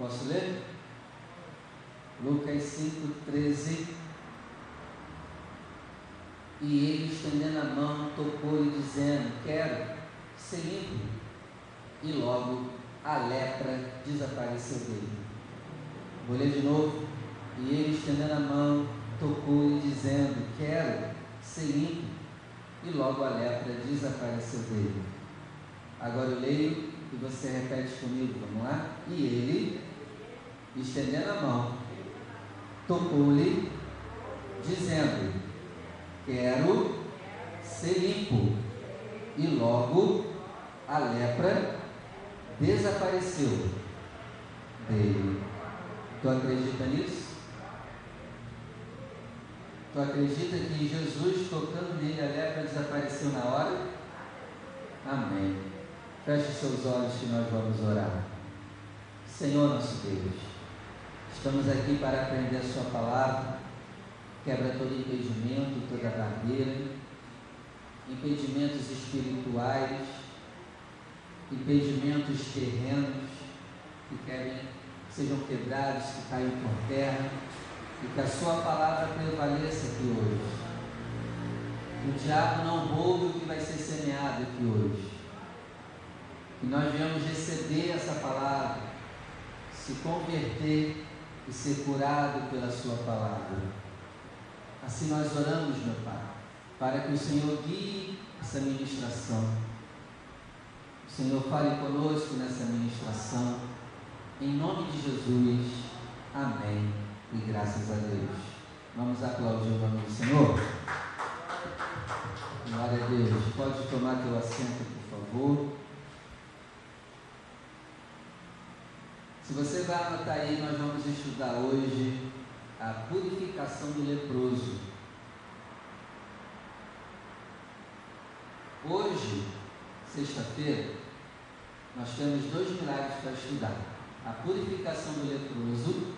Posso ler? Lucas 5, 13. E ele, estendendo a mão, tocou-lhe, dizendo: Quero ser limpo. E logo a lepra desapareceu dele. Vou ler de novo. E ele, estendendo a mão, tocou-lhe, dizendo: Quero ser limpo. E logo a lepra desapareceu dele. Agora eu leio e você repete comigo, vamos lá? E ele, estendendo a mão, tocou-lhe, dizendo: Quero ser limpo. E logo a lepra desapareceu dele. Tu acredita nisso? Tu acredita que Jesus tocando nele a lepra desapareceu na hora? Amém. Feche seus olhos que nós vamos orar. Senhor nosso Deus, estamos aqui para aprender a Sua palavra. Quebra todo impedimento, toda barreira, impedimentos espirituais, impedimentos terrenos que querem sejam quebrados, que caiam por terra e que a Sua palavra prevaleça aqui hoje. O diabo não roube o que vai ser semeado aqui hoje. Que nós venhamos receber essa palavra, se converter e ser curado pela Sua palavra. Assim nós oramos, meu Pai, para que o Senhor guie essa ministração. O Senhor fale conosco nessa ministração. Em nome de Jesus. Amém. E graças a Deus. Vamos aplaudir o nome do Senhor. Glória a Deus. Pode tomar teu assento, por favor. Se você vai anotar aí, nós vamos estudar hoje a purificação do leproso. Hoje, sexta-feira, nós temos dois milagres para estudar: a purificação do leproso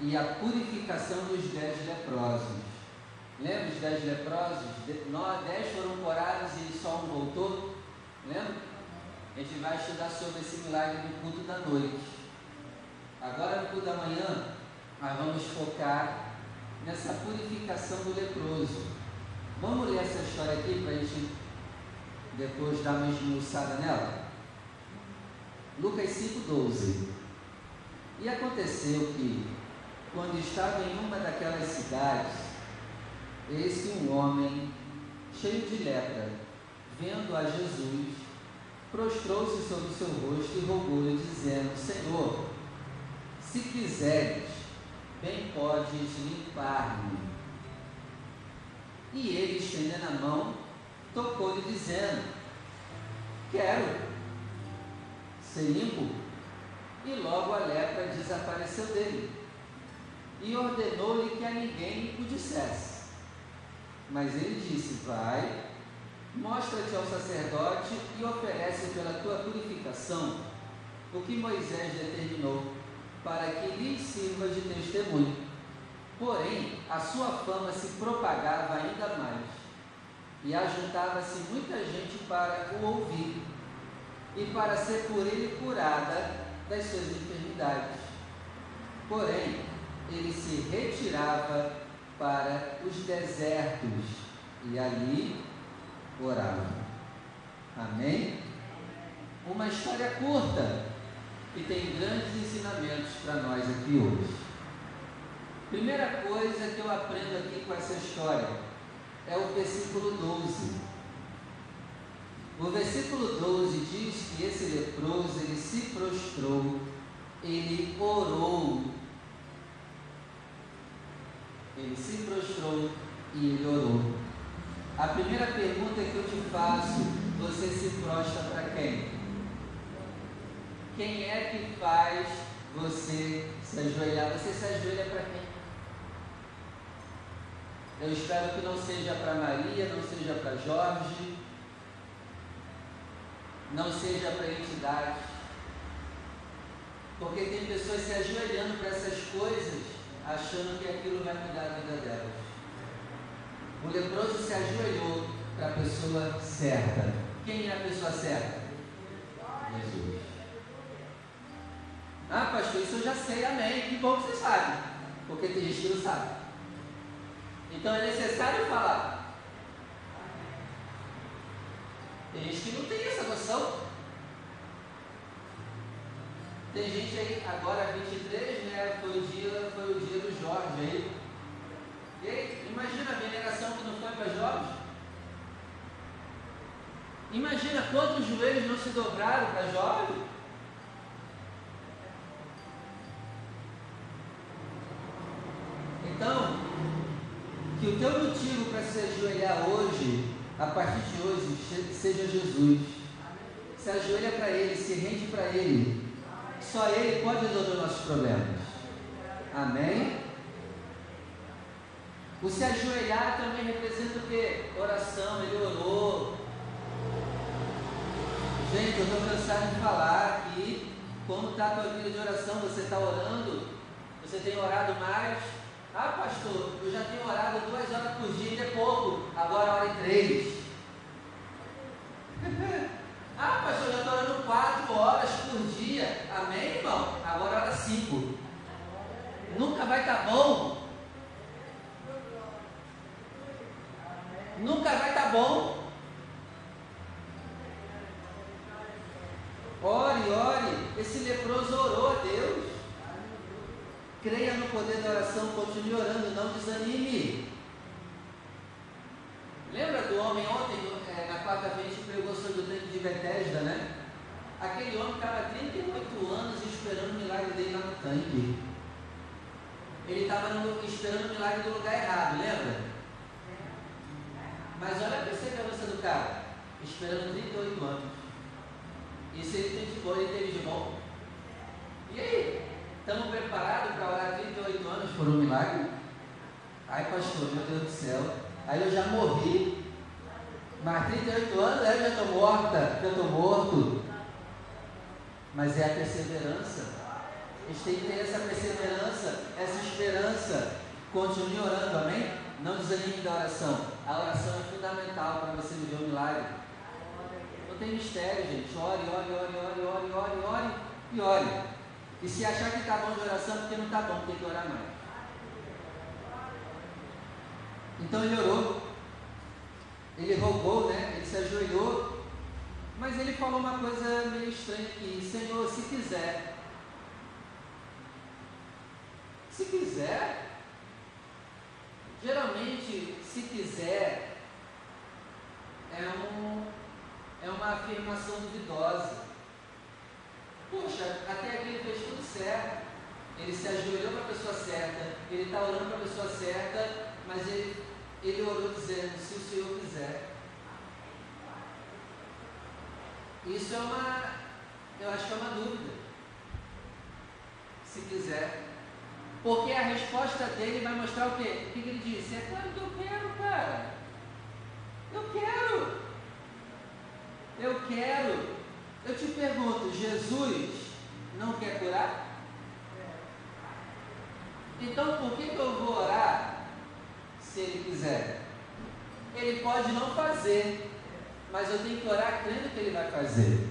e a purificação dos dez leprosos. Lembra os dez leprosos? Dez foram curados e só um voltou? Lembra? A gente vai estudar sobre esse milagre no culto da noite. Agora, no culto da manhã, nós vamos focar nessa purificação do leproso. Vamos ler essa história aqui para a gente depois dar uma esmiuçada nela? Lucas 5,12. E aconteceu que, quando estava em uma daquelas cidades, eis que um homem cheio de lepra, vendo a Jesus, prostrou-se sobre o seu rosto e rogou-lhe, dizendo: Senhor, se quiseres, bem podes limpar-me. E ele, estendendo a mão, tocou-lhe, dizendo: Quero ser limpo. E logo a lepra desapareceu dele. E ordenou-lhe que a ninguém o dissesse. Mas ele disse: Vai, mostra-te ao sacerdote e oferece pela tua purificação o que Moisés determinou para que lhe sirva de testemunho. Porém, a sua fama se propagava ainda mais, e ajuntava-se muita gente para o ouvir, e para ser por ele curada das suas enfermidades. Porém, ele se retirava para os desertos e ali orava. Amém? Uma história curta, que tem grandes ensinamentos para nós aqui hoje. Primeira coisa que eu aprendo aqui com essa história é o versículo 12. O versículo 12 diz que esse leproso ele se prostrou, ele orou. Ele se prostrou e ele orou. A primeira pergunta que eu te faço, você se prostra para quem? Quem é que faz você se ajoelhar? Você se ajoelha para quem? Eu espero que não seja para Maria, não seja para Jorge, não seja para entidade. Porque tem pessoas se ajoelhando para essas coisas, achando que aquilo vai mudar a vida delas. O leproso se ajoelhou para a pessoa certa. Quem é a pessoa certa? Jesus. Ah, pastor, isso eu já sei, amém. Que bom que você sabe. Porque tem gente que não sabe. Então é necessário falar. Tem gente que não tem essa noção. Tem gente aí, agora 23, né? Foi o dia, foi o dia do Jorge aí. E imagina a veneração que não foi para Jorge. Imagina quantos joelhos não se dobraram para Jorge. Então, que o teu motivo para se ajoelhar hoje, a partir de hoje, seja Jesus. Se ajoelha para Ele, se rende para Ele. Só Ele pode resolver nossos problemas. Amém? O se ajoelhar também representa o que? Oração, ele orou. Gente, eu estou cansado de falar que como está a tua vida de oração, você está orando, você tem orado mais. Ah, pastor, eu já tenho orado duas horas por dia, é pouco, agora ora em três. ah, pastor, eu já estou orando quatro horas por dia. Amém, irmão? Agora ora cinco. Nunca vai estar tá bom. Nunca vai estar tá bom. Ore, ore. Esse leproso orou a Deus. Creia oração, continue orando, não desanime. Lembra do homem ontem, é, na quarta-feira, gente pregou sobre o tanque de Bethesda, né? Aquele homem estava 38 anos esperando o milagre dele lá no tanque. Ele estava esperando o milagre do lugar errado, lembra? Mas olha a perseverança do cara, esperando 38 anos. E se ele de bom, ele teve de bom. E aí? Estamos preparados para orar 38 anos por um milagre? Ai, pastor, meu Deus do céu. Aí eu já morri. Mas 38 anos, eu já estou morta, já estou morto. Mas é a perseverança. A gente tem que ter essa perseverança, essa esperança. Continue orando, amém? Não desanime da oração. A oração é fundamental para você viver o milagre tem mistério, gente. Ore, ore, ore, ore, ore, ore, ore e ore. E se achar que está bom de oração, porque não está bom, tem que orar mais. Então ele orou, ele rogou, né? Ele se ajoelhou, mas ele falou uma coisa meio estranha Senhor, se quiser. Se quiser, geralmente, se quiser, é um é uma afirmação duvidosa. Poxa, até aqui ele fez tudo certo. Ele se ajoelhou para a pessoa certa, ele está orando para a pessoa certa, mas ele orou dizendo, se o Senhor quiser. Isso é uma, eu acho que é uma dúvida. Se quiser. Porque a resposta dele vai mostrar o quê? O que, ele disse? É claro que eu quero, cara. Eu quero. Eu quero. Eu te pergunto, Jesus não quer curar? Então por que, que eu vou orar se ele quiser? Ele pode não fazer, mas eu tenho que orar crendo que ele vai fazer.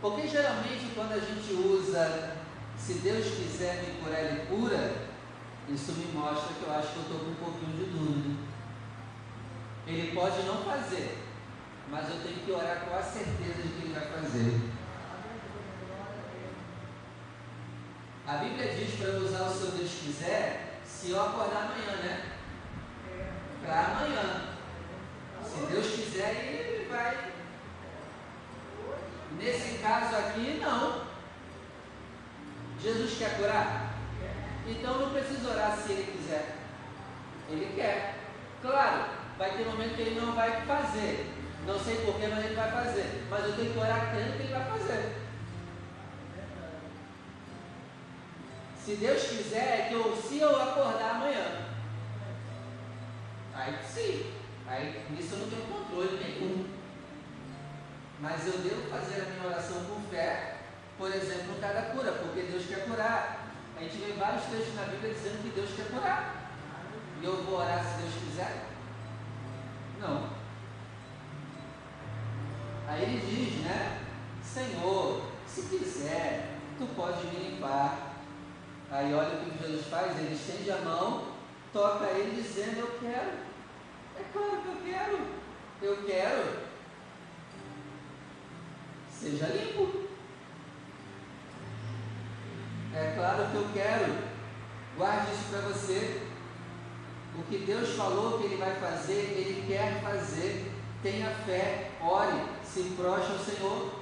Porque geralmente quando a gente usa se Deus quiser me curar, ele cura, isso me mostra que eu acho que eu estou com um pouquinho de dúvida. Ele pode não fazer, mas eu tenho que orar com a certeza de que ele vai fazer. A Bíblia diz para usar o seu Deus quiser, se eu acordar amanhã, né? Para amanhã. Se Deus quiser, ele vai. Nesse caso aqui, não. Jesus quer curar? Então não precisa orar se ele quiser. Ele quer. Claro, vai ter momento que ele não vai fazer. Não sei porquê, mas ele vai fazer. Mas eu tenho que orar crendo que ele vai fazer. Se Deus quiser, é que eu, se eu acordar amanhã, aí sim, aí nisso eu não tenho controle nenhum. Mas eu devo fazer a minha oração com fé, por exemplo, no cada cura, porque Deus quer curar. A gente vê vários textos na Bíblia dizendo que Deus quer curar. E eu vou orar se Deus quiser. Não. Aí ele diz, né? Senhor, se tu pode me limpar. Aí olha o que Jesus faz, ele estende a mão, toca ele dizendo, eu quero. É claro que eu quero. Eu quero. Seja limpo. É claro que eu quero. Guarde isso para você. O que Deus falou que Ele vai fazer, Ele quer fazer. Tenha fé, ore, se prostre ao Senhor.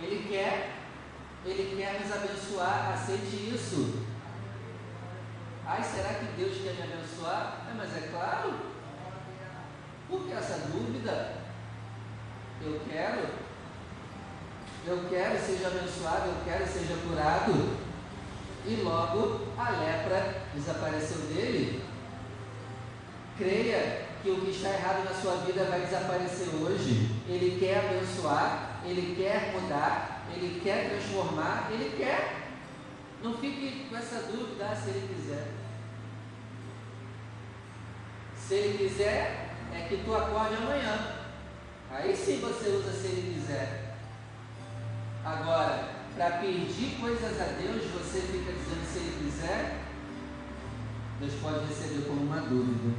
Ele quer, Ele quer nos abençoar, aceite isso. Ai, será que Deus quer me abençoar? É, mas é claro. Por que essa dúvida? Eu quero. Eu quero seja abençoado, eu quero seja curado. E logo a lepra desapareceu dele. Creia que o que está errado na sua vida vai desaparecer hoje. Ele quer abençoar, ele quer mudar, ele quer transformar, ele quer. Não fique com essa dúvida se ele quiser. Se ele quiser, é que tu acorde amanhã. Aí sim você usa se ele quiser. Agora, para pedir coisas a Deus, você fica dizendo se ele quiser, Deus pode receber como uma dúvida.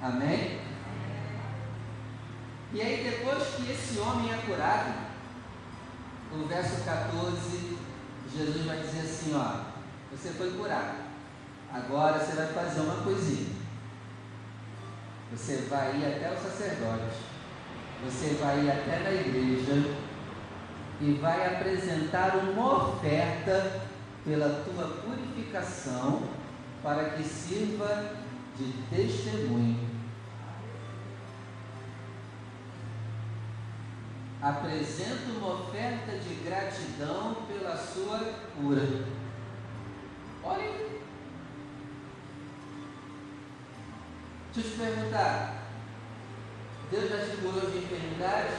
Amém? E aí, depois que esse homem é curado, no verso 14, Jesus vai dizer assim: Ó, você foi curado, agora você vai fazer uma coisinha. Você vai ir até o sacerdote, você vai ir até na igreja. E vai apresentar uma oferta pela tua purificação para que sirva de testemunho. Apresenta uma oferta de gratidão pela sua cura. Olha Deixa eu te perguntar. Deus já te curou de enfermidade?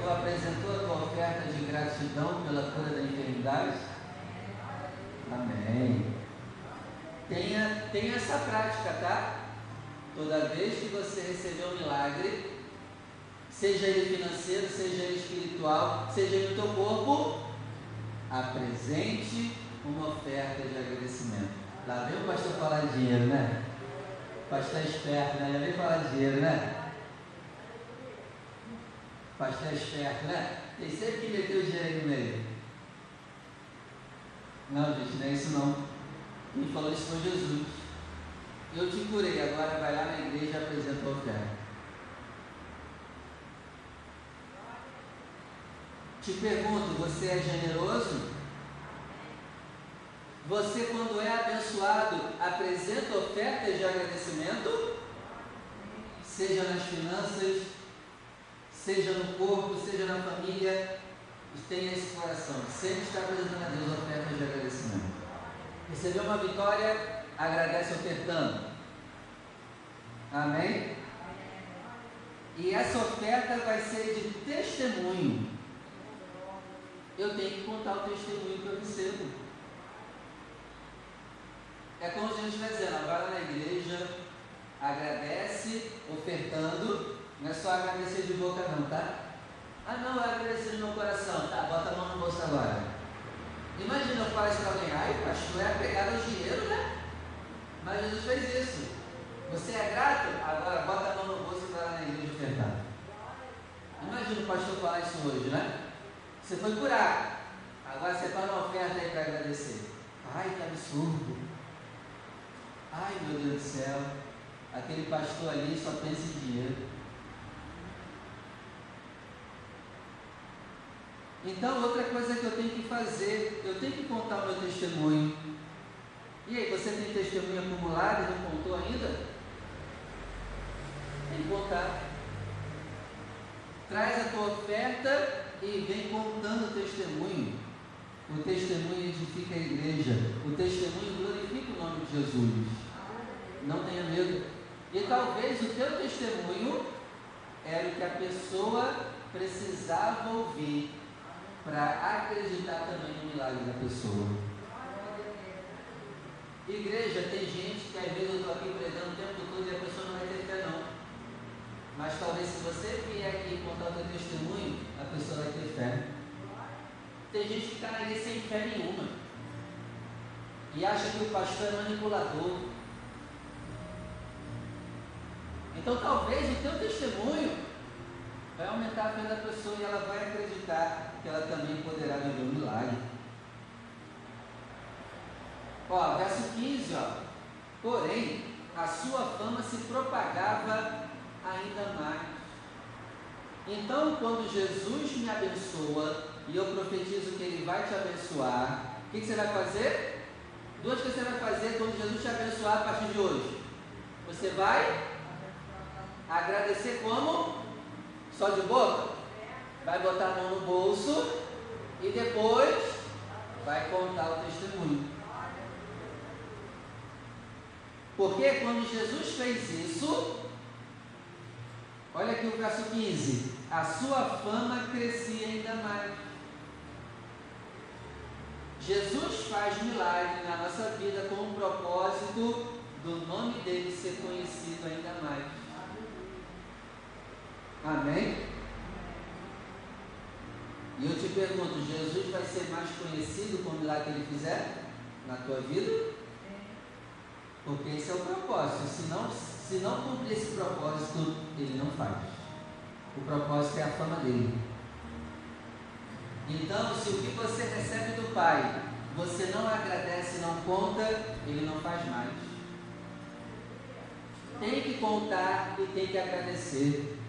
Tu apresentou a tua oferta de gratidão pela cura da enfermidade? Amém. Tenha, tenha essa prática, tá? Toda vez que você receber um milagre, seja ele financeiro, seja ele espiritual, seja ele no teu corpo, apresente uma oferta de agradecimento. Lá vem o pastor falar de dinheiro, né? O pastor é esperto, né? Já vem falar de dinheiro, né? O pastor é esperto, né? Tem sempre que meter o dinheiro no meio. Não, gente, não é isso não. Quem falou isso foi Jesus. Eu te curei, agora vai lá na igreja e apresenta a oferta. Te pergunto, você é generoso? Você, quando é abençoado, apresenta ofertas de agradecimento? Seja nas finanças, seja no corpo, seja na família, tenha esse coração. Sempre está apresentando a Deus ofertas de agradecimento. Recebeu uma vitória, agradece ofertando. Amém? E essa oferta vai ser de testemunho eu tenho que contar o testemunho que eu recebo. É como a gente vai dizendo, agora na igreja, agradece, ofertando, não é só agradecer de boca não, tá? Ah não, é agradecer no meu coração, tá, bota a mão no bolso agora. Imagina eu falar isso para alguém, ai pastor, é apegado ao dinheiro, né? Mas Jesus fez isso. Você é grato? Agora bota a mão no bolso e vai lá na igreja ofertar. Imagina o pastor falar isso hoje, né? Você foi curado. Agora você faz uma oferta aí para agradecer. Ai, que absurdo. Ai, meu Deus do céu. Aquele pastor ali só pensa em dinheiro. Então, outra coisa que eu tenho que fazer, eu tenho que contar meu testemunho. E aí, você tem testemunho acumulado e não contou ainda? Tem que contar. Traz a tua oferta e vem contando o testemunho. O testemunho edifica a igreja. O testemunho glorifica o nome de Jesus. Não tenha medo. E talvez o teu testemunho era o que a pessoa precisava ouvir para acreditar também no milagre da pessoa. Igreja, tem gente que às vezes eu estou aqui pregando o tempo todo e a pessoa não vai ter fé não. Mas talvez se você vier aqui contar o teu testemunho, a pessoa vai ter fé. Tem gente que está igreja sem fé nenhuma. E acha que o pastor é manipulador. Então talvez o teu testemunho vai aumentar a fé da pessoa e ela vai acreditar que ela também poderá viver um milagre. Ó, verso 15, ó. Porém, a sua fama se propagava ainda mais. Então, quando Jesus me abençoa e eu profetizo que Ele vai te abençoar, o que, que você vai fazer? Duas coisas você vai fazer quando Jesus te abençoar a partir de hoje. Você vai agradecer como? Só de boca? Vai botar a mão no bolso e depois vai contar o testemunho. Porque quando Jesus fez isso, olha aqui o verso 15: a sua fama crescia ainda mais. Jesus faz milagre na nossa vida com o propósito do nome dele ser conhecido ainda mais. Amém? E eu te pergunto, Jesus vai ser mais conhecido o milagre que ele fizer na tua vida? Porque esse é o propósito. Se não, se não cumprir esse propósito, ele não faz. O propósito é a fama dele. Então, se o que você recebe do Pai você não agradece, não conta, ele não faz mais. Tem que contar e tem que agradecer.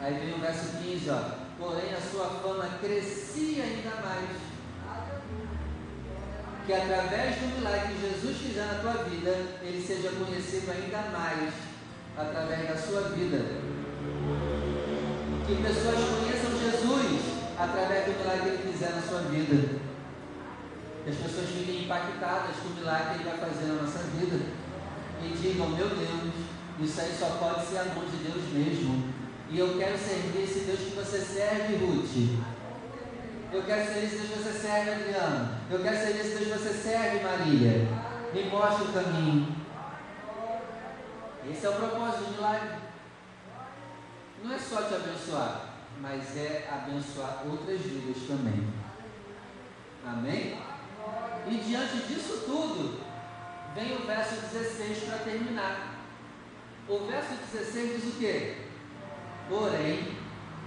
Aí vem o verso 15, ó. Porém a sua fama crescia ainda mais que através do milagre que Jesus fizer na tua vida, ele seja conhecido ainda mais através da sua vida. Que pessoas conheçam Jesus através do milagre que ele fizer na sua vida. Que as pessoas fiquem impactadas com o milagre que ele vai fazer na nossa vida. E digam, meu Deus, isso aí só pode ser a mão de Deus mesmo. E eu quero servir esse Deus que você serve, Ruth. Eu quero ser esse Deus que você serve, Adriano. Eu quero ser esse Deus que você serve, Maria. Me mostre o caminho. Esse é o propósito do milagre. Não é só te abençoar, mas é abençoar outras vidas também. Amém? E diante disso tudo, vem o verso 16 para terminar. O verso 16 diz o quê? Porém,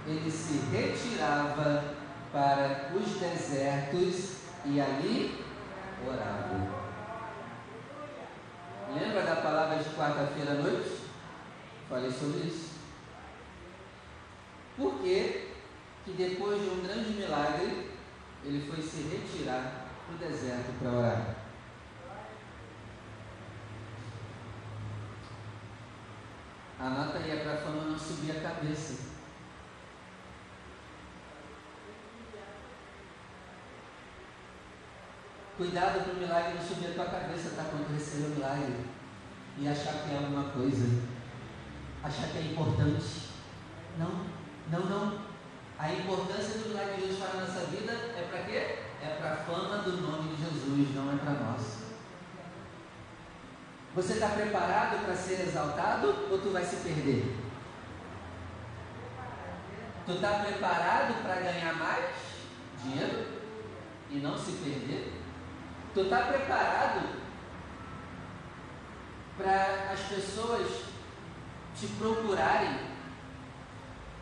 ele se retirava para os desertos e ali orava. Lembra da palavra de quarta-feira à noite? Falei sobre isso. Por que que depois de um grande milagre, ele foi se retirar para o deserto para orar? Anota aí para a fama não subir a cabeça. Cuidado para o milagre não subir a tua cabeça, está acontecendo o milagre. E achar que é alguma coisa. Achar que é importante. Não, não, não. A importância do milagre que Jesus faz na nossa vida é para quê? É para a fama do nome de Jesus, não é para nós. Você está preparado para ser exaltado ou tu vai se perder? Tu está preparado para ganhar mais dinheiro e não se perder? Tu está preparado para as pessoas te procurarem?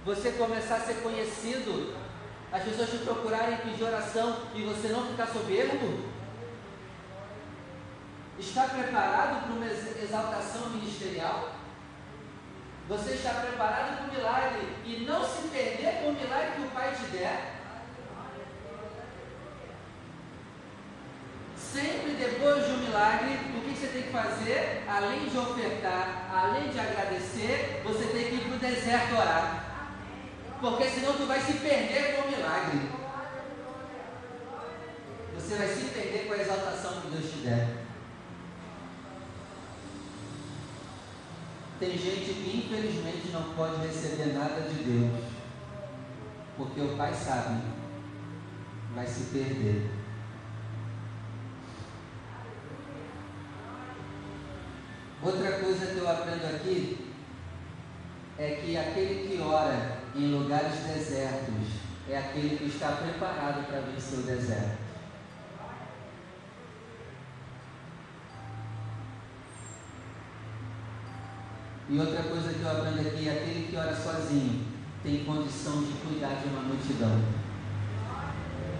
Você começar a ser conhecido, as pessoas te procurarem pedir oração e você não ficar soberbo? Está preparado para uma exaltação ministerial? Você está preparado para o milagre e não se perder com o milagre que o Pai te der? Sempre depois de um milagre, o que você tem que fazer? Além de ofertar, além de agradecer, você tem que ir para o deserto orar. Porque senão tu vai se perder com o milagre. Você vai se perder com a exaltação que Deus te der. Tem gente que infelizmente não pode receber nada de Deus. Porque o Pai sabe, vai se perder. Outra coisa que eu aprendo aqui é que aquele que ora em lugares desertos é aquele que está preparado para vencer o deserto. E outra coisa que eu aprendo aqui, aquele que ora sozinho tem condição de cuidar de uma multidão.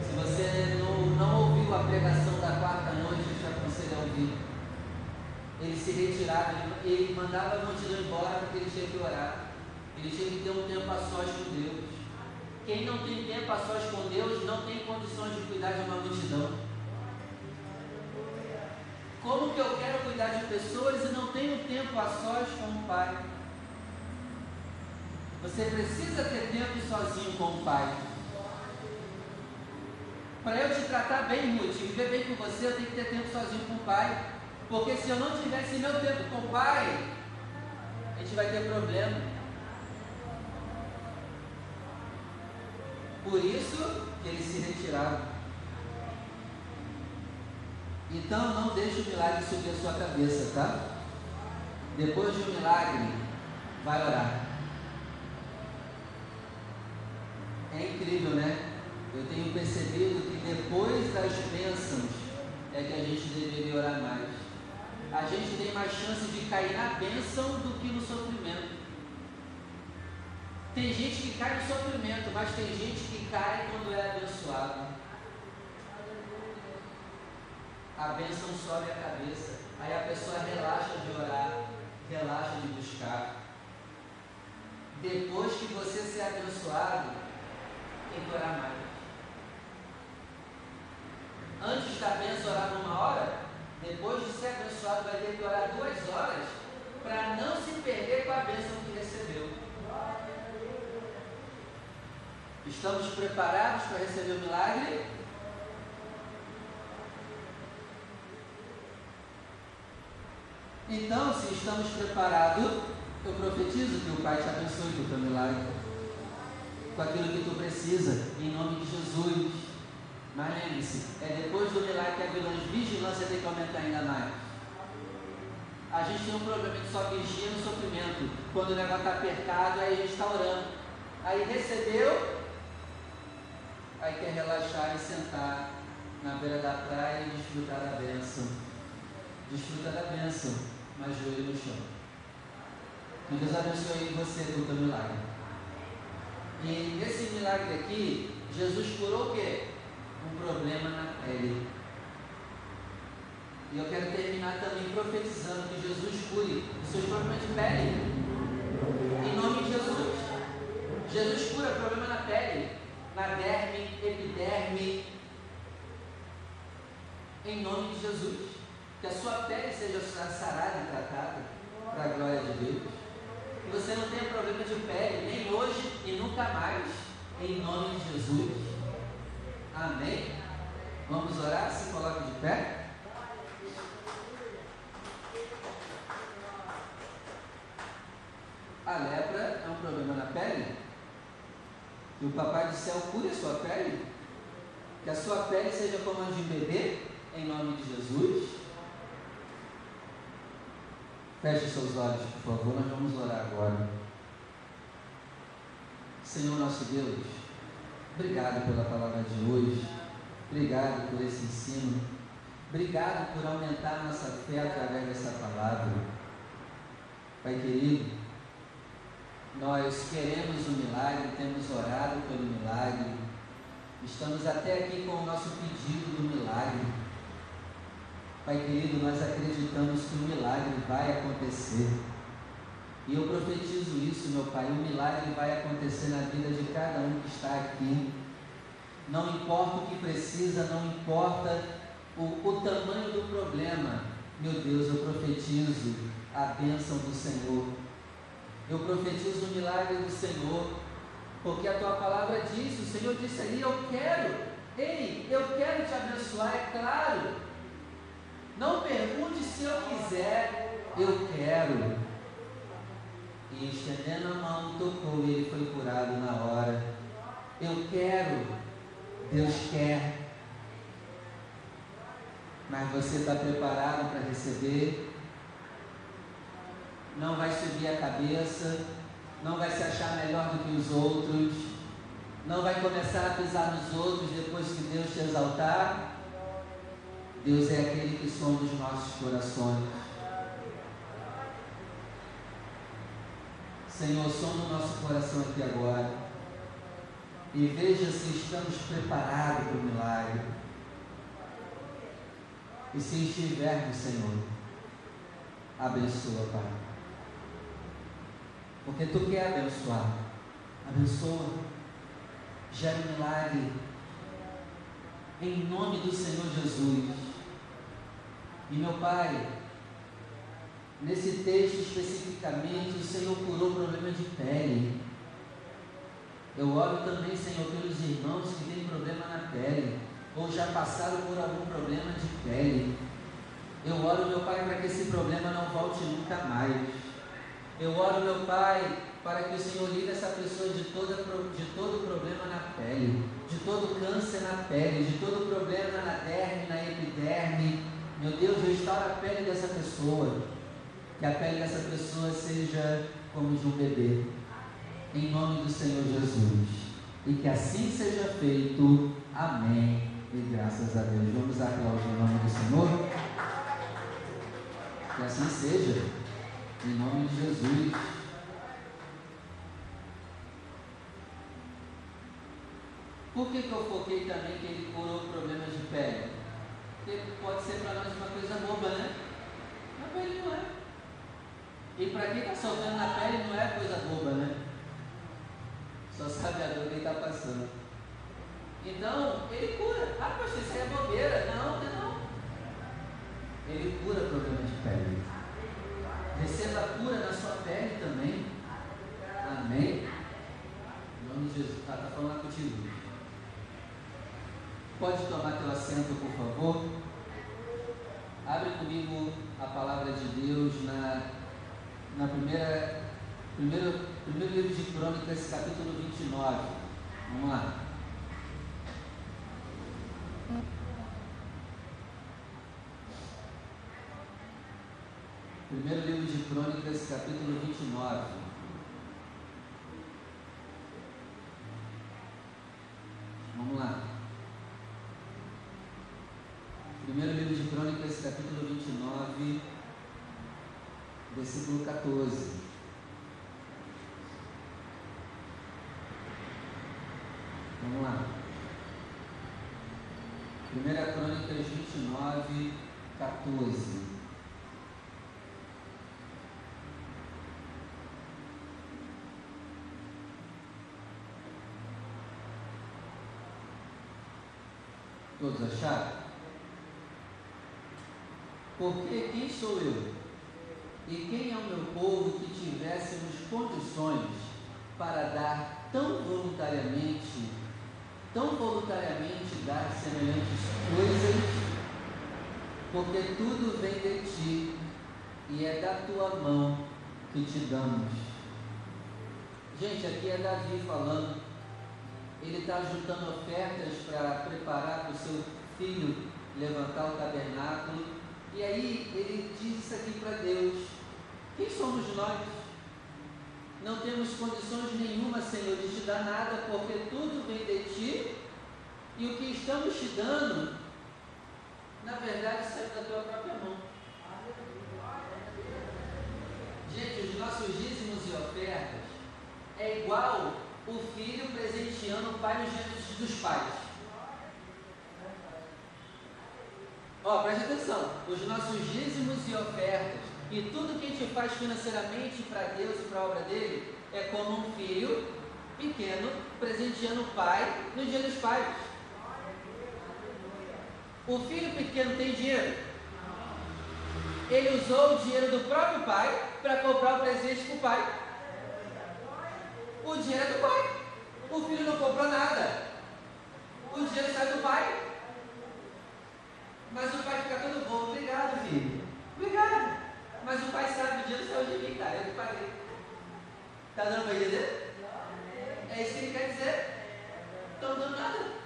Se você não, não ouviu a pregação da quarta noite, eu te aconselho a ouvir. Ele se retirava, ele mandava a multidão embora porque ele tinha que orar. Ele tinha que ter um tempo a sós com Deus. Quem não tem tempo a sós com Deus não tem condições de cuidar de uma multidão. Como que eu quero cuidar de pessoas e não tenho tempo a sós com o Pai? Você precisa ter tempo sozinho com o Pai. Para eu te tratar bem, Ruth, viver bem com você, eu tenho que ter tempo sozinho com o Pai. Porque se eu não tivesse meu tempo com o Pai, a gente vai ter problema. Por isso que eles se retiraram. Então não deixe o milagre subir a sua cabeça, tá? Depois de um milagre, vai orar. É incrível, né? Eu tenho percebido que depois das bênçãos é que a gente deveria orar mais. A gente tem mais chance de cair na bênção do que no sofrimento. Tem gente que cai no sofrimento, mas tem gente que cai quando é abençoado a bênção sobe a cabeça. Aí a pessoa relaxa de orar, relaxa de buscar. Depois que você ser abençoado, tem que orar mais. Antes da bênção orar numa hora, depois de ser abençoado, vai ter que orar duas horas para não se perder com a bênção que recebeu. Estamos preparados para receber o milagre? Então, se estamos preparados, eu profetizo que o Pai te abençoe com o teu milagre, com aquilo que tu precisa, em nome de Jesus. Mas lembre-se, é depois do milagre que a vigilância tem que aumentar ainda mais. A gente tem um problema de só vigia no sofrimento. Quando o negócio está apertado, aí a gente está orando. Aí recebeu, aí quer relaxar e sentar na beira da praia e desfrutar da bênção. Desfruta da bênção mas joelho no chão. Que Deus abençoe você com o teu milagre. E nesse milagre aqui, Jesus curou o quê? Um problema na pele. E eu quero terminar também profetizando que Jesus cure os seus problemas de pele. Em nome de Jesus. Jesus cura problema na pele, na derme, epiderme. Em nome de Jesus. Que a sua pele seja sarada e tratada para a glória de Deus. Que você não tenha problema de pele, nem hoje e nunca mais. Em nome de Jesus. Amém. Vamos orar? Se coloque de pé. A lepra é um problema na pele. Que o Papai do Céu cure a sua pele. Que a sua pele seja como a de um bebê, em nome de Jesus. Feche seus olhos, por favor, nós vamos orar agora. Senhor nosso Deus, obrigado pela palavra de hoje, obrigado por esse ensino, obrigado por aumentar nossa fé através dessa palavra. Pai querido, nós queremos o milagre, temos orado pelo milagre, estamos até aqui com o nosso pedido do milagre. Pai querido, nós acreditamos que o milagre vai acontecer. E eu profetizo isso, meu Pai, o milagre vai acontecer na vida de cada um que está aqui. Não importa o que precisa, não importa o, o tamanho do problema. Meu Deus, eu profetizo a bênção do Senhor. Eu profetizo o milagre do Senhor. Porque a tua palavra diz, o Senhor disse ali, eu quero, ei, eu quero te abençoar, é claro. Não pergunte se eu quiser, eu quero. E estendendo a mão, tocou e ele foi curado na hora. Eu quero, Deus quer. Mas você está preparado para receber? Não vai subir a cabeça, não vai se achar melhor do que os outros. Não vai começar a pisar nos outros depois que Deus te exaltar. Deus é aquele que sonda os nossos corações. Senhor, sonda o nosso coração aqui agora. E veja se estamos preparados para o milagre. E se estivermos, Senhor, abençoa, Pai. Porque Tu quer abençoar. Abençoa. Gera um milagre. Em nome do Senhor Jesus. E meu Pai, nesse texto especificamente, o Senhor curou problema de pele. Eu oro também, Senhor, pelos irmãos que têm problema na pele, ou já passaram por algum problema de pele. Eu oro, meu Pai, para que esse problema não volte nunca mais. Eu oro, meu Pai, para que o Senhor livre essa pessoa de, toda, de todo problema na pele, de todo câncer na pele, de todo problema na derme, na epiderme. Meu Deus, restaura a pele dessa pessoa. Que a pele dessa pessoa seja como de um bebê. Em nome do Senhor Jesus. E que assim seja feito. Amém. E graças a Deus. Vamos aplaudir em nome do Senhor. Que assim seja. Em nome de Jesus. Por que, que eu foquei também que ele curou problemas de pele? Pode ser para nós uma coisa boba, né? Na pele não é. E para quem está sofrendo na pele não é coisa boba, né? Só sabe a dor que está passando. Então, ele cura. Ah, poxa, isso é bobeira. Não, não é não. Ele cura problemas de pele. Receba a cura na sua pele também. Amém. Em nome de Jesus. Está tá falando lá contigo. Pode tomar teu assento, por favor. Abre comigo a palavra de Deus na, na primeira, primeiro, primeiro livro de Crônicas, capítulo 29. Vamos lá. Primeiro livro de Crônicas, capítulo 29. Vamos lá. Primeiro livro de Crônicas, capítulo 29, versículo 14. Vamos lá. Primeira Crônicas 29, 14. Todos acharam? Porque quem sou eu? E quem é o meu povo que tivéssemos condições para dar tão voluntariamente, tão voluntariamente dar semelhantes coisas? Porque tudo vem de ti e é da tua mão que te damos. Gente, aqui é Davi falando ele está juntando ofertas para preparar para o seu filho levantar o tabernáculo. E aí ele diz isso aqui para Deus: Quem somos nós? Não temos condições nenhuma, Senhor, de te dar nada, porque tudo vem de ti e o que estamos te dando, na verdade, sai da tua própria mão. Gente, os nossos dízimos e ofertas é igual o filho presenteando o pai nos dias dos pais. Ó, preste atenção, os nossos dízimos e ofertas e tudo que a gente faz financeiramente para Deus e para a obra dele é como um filho pequeno presenteando o pai no dia dos pais. O filho pequeno tem dinheiro. Ele usou o dinheiro do próprio pai para comprar o presente para o pai o dinheiro é do pai. O filho não comprou nada. O dinheiro sai do pai. Mas o pai fica todo bom. Obrigado, filho. Obrigado. Mas o pai sabe o dinheiro saiu de mim, cara. Eu que paguei. Está dando para entender? É isso que ele quer dizer. Estão dando nada.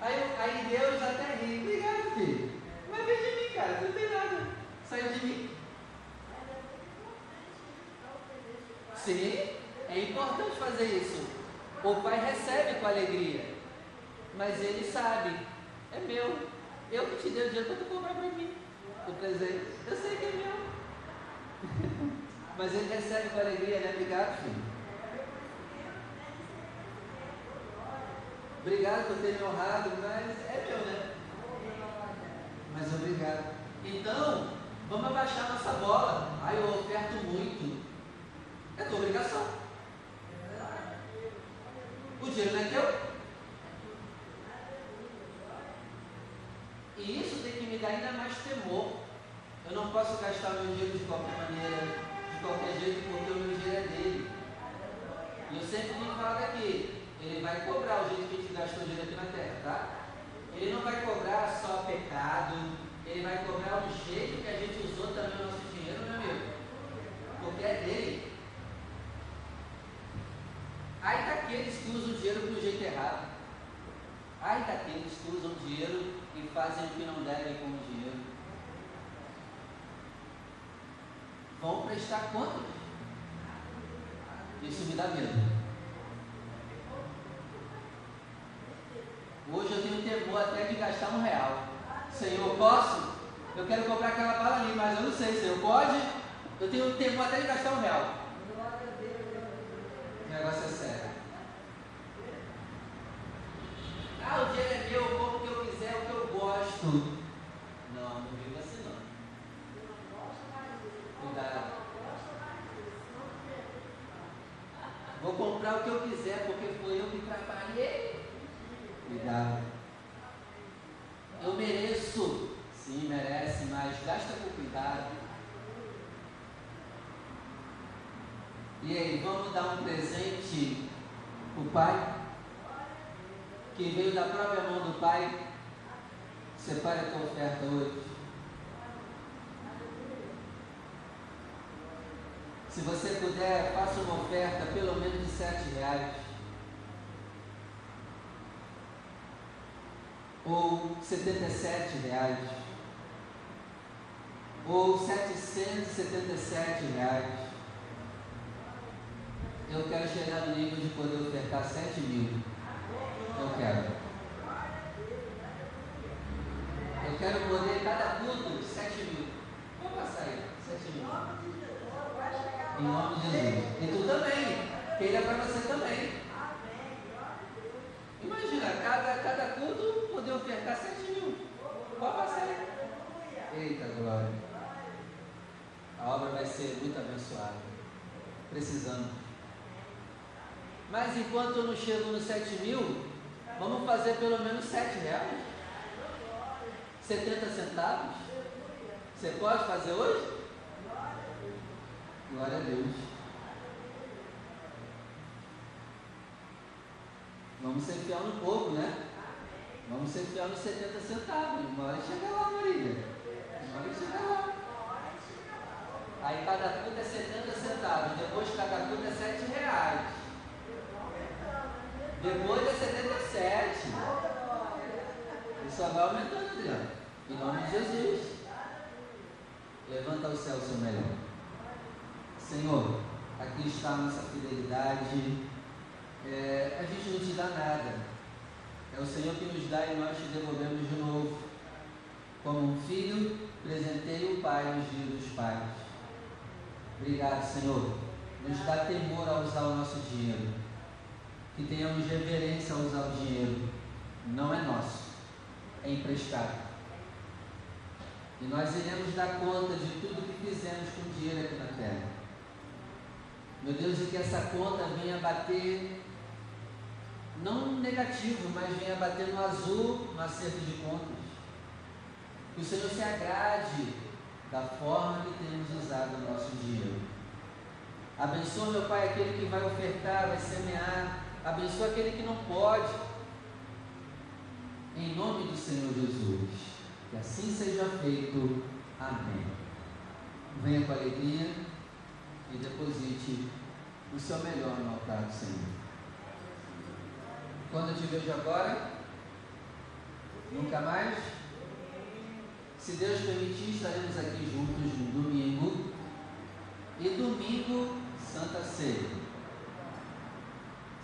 Aí, aí Deus até ri. Obrigado, filho. Mas vem de mim, cara. Não tem nada. Saiu de mim. Sim, É importante fazer isso. O pai recebe com alegria, mas ele sabe, é meu. Eu que te dei o dinheiro para tu comprar para mim o presente. Eu sei que é meu. mas ele recebe com alegria, né? Obrigado, filho. Obrigado por ter me honrado, mas é meu, né? Mas obrigado. Então, vamos abaixar nossa bola. Aí eu oferto muito. É tua obrigação. O dinheiro não é teu? E isso tem que me dar ainda mais temor. Eu não posso gastar meu dinheiro de qualquer maneira, de qualquer jeito, porque o meu dinheiro é dele. E eu sempre tenho falado aqui, ele vai cobrar o jeito que a gente gastou dinheiro aqui na terra, tá? Ele não vai cobrar só pecado, ele vai cobrar o jeito que a gente usou também o nosso dinheiro, meu amigo. Porque é dele. Aí tá aqueles que usam dinheiro do jeito errado. Aí tá aqueles que usam dinheiro e fazem o que não devem com o dinheiro. Vão prestar contas. Isso me dá medo. Hoje eu tenho temor até de gastar um real. Senhor, posso? Eu quero comprar aquela bala ali, mas eu não sei, Senhor, pode? Eu tenho temor até de gastar um real. Negócio é sério. Ah, o dinheiro é meu, eu como o que eu quiser, o que eu gosto. Não, não vivo assim não. Cuidado. Vou comprar o que eu quiser, porque foi eu que trabalhei. Cuidado. Eu mereço. Sim, merece, mas gasta com cuidado. E aí, vamos dar um presente para o pai? Que veio da própria mão do pai. Separe a tua oferta hoje. Se você puder, faça uma oferta pelo menos de sete reais. ou 77 reais, ou 777 reais. Eu quero chegar no nível de poder ofertar 7 mil. Eu quero. Eu quero poder, cada culto, 7 mil. Vamos passar aí, 7 mil. Em nome de Jesus. E tu também. Queira para você também. Imagina, cada, cada culto poder ofertar 7 mil. Pode passar aí. Eita glória. A obra vai ser muito abençoada. Precisando. Mas enquanto eu não chego nos 7 mil, vamos fazer pelo menos 7 reais? 70 centavos? Você pode fazer hoje? Glória a Deus. Vamos ser fiel no pouco, né? Vamos ser fiel nos 70 centavos. Uma hora chega lá, Maria. Uma hora chega lá. Aí cada culto é 70 centavos. Depois cada culto é 7 reais. Depois é 77. E só vai aumentando, Adriano. Em nome de Jesus. Levanta o céu, seu melhor. Senhor, aqui está a nossa fidelidade é, a gente não te dá nada. É o Senhor que nos dá e nós te devolvemos de novo. Como um filho, presentei o Pai nos dias dos pais. Obrigado, Senhor. Nos dá temor a usar o nosso dinheiro. Que tenhamos reverência a usar o dinheiro. Não é nosso, é emprestado. E nós iremos dar conta de tudo que fizemos com o dinheiro aqui na terra. Meu Deus, e que essa conta venha bater não negativo, mas venha bater no azul no acerto de contas. Que o Senhor se agrade da forma que temos usado o nosso dinheiro. Abençoa, meu Pai, aquele que vai ofertar, vai semear. Abençoa aquele que não pode. Em nome do Senhor Jesus. Que assim seja feito. Amém. Venha com alegria e deposite o seu melhor no altar do Senhor. Quando eu te vejo agora? Nunca mais? Se Deus permitir, estaremos aqui juntos no domingo. E domingo, Santa Ceia.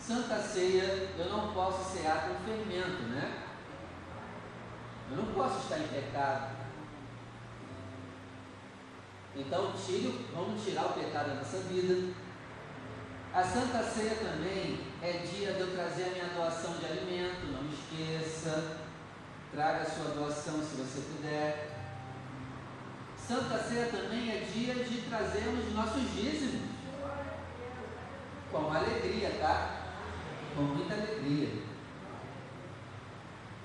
Santa Ceia, eu não posso cear com fermento, né? Eu não posso estar em pecado. Então, tire, vamos tirar o pecado da nossa vida. A Santa Ceia também é dia de eu trazer a minha doação de alimento, não esqueça. Traga a sua doação se você puder. Santa Ceia também é dia de trazermos nossos dízimos. Com alegria, tá? Com muita alegria.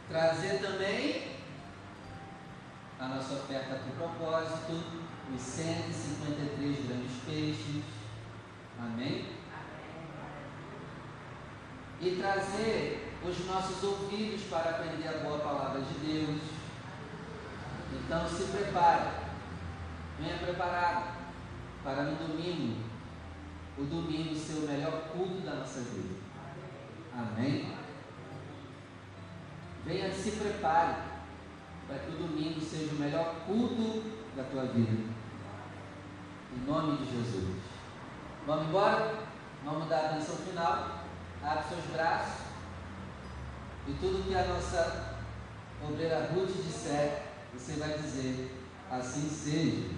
Trazer também a nossa oferta o propósito, os 153 grandes peixes. Amém? E trazer os nossos ouvidos para aprender a boa palavra de Deus. Então se prepare, venha preparado para no domingo, o domingo ser o melhor culto da nossa vida. Amém? Venha se prepare para que o domingo seja o melhor culto da tua vida. Em nome de Jesus. Vamos embora? Vamos dar a atenção final. Abre seus braços. E tudo que a nossa obreira Ruth disser, você vai dizer, assim seja.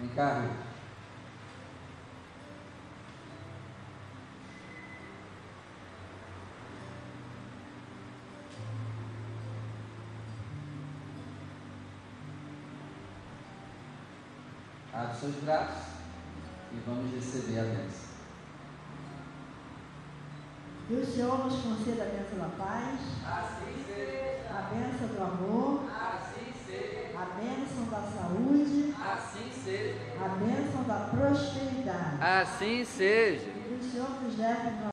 Vem cá, Ruth. Seus braços e vamos receber a bênção. E o Senhor nos conceda a bênção da paz, Assim seja. a bênção do amor, Assim seja. a bênção da saúde, Assim seja. a bênção da prosperidade. Assim seja. E que o Senhor nos leve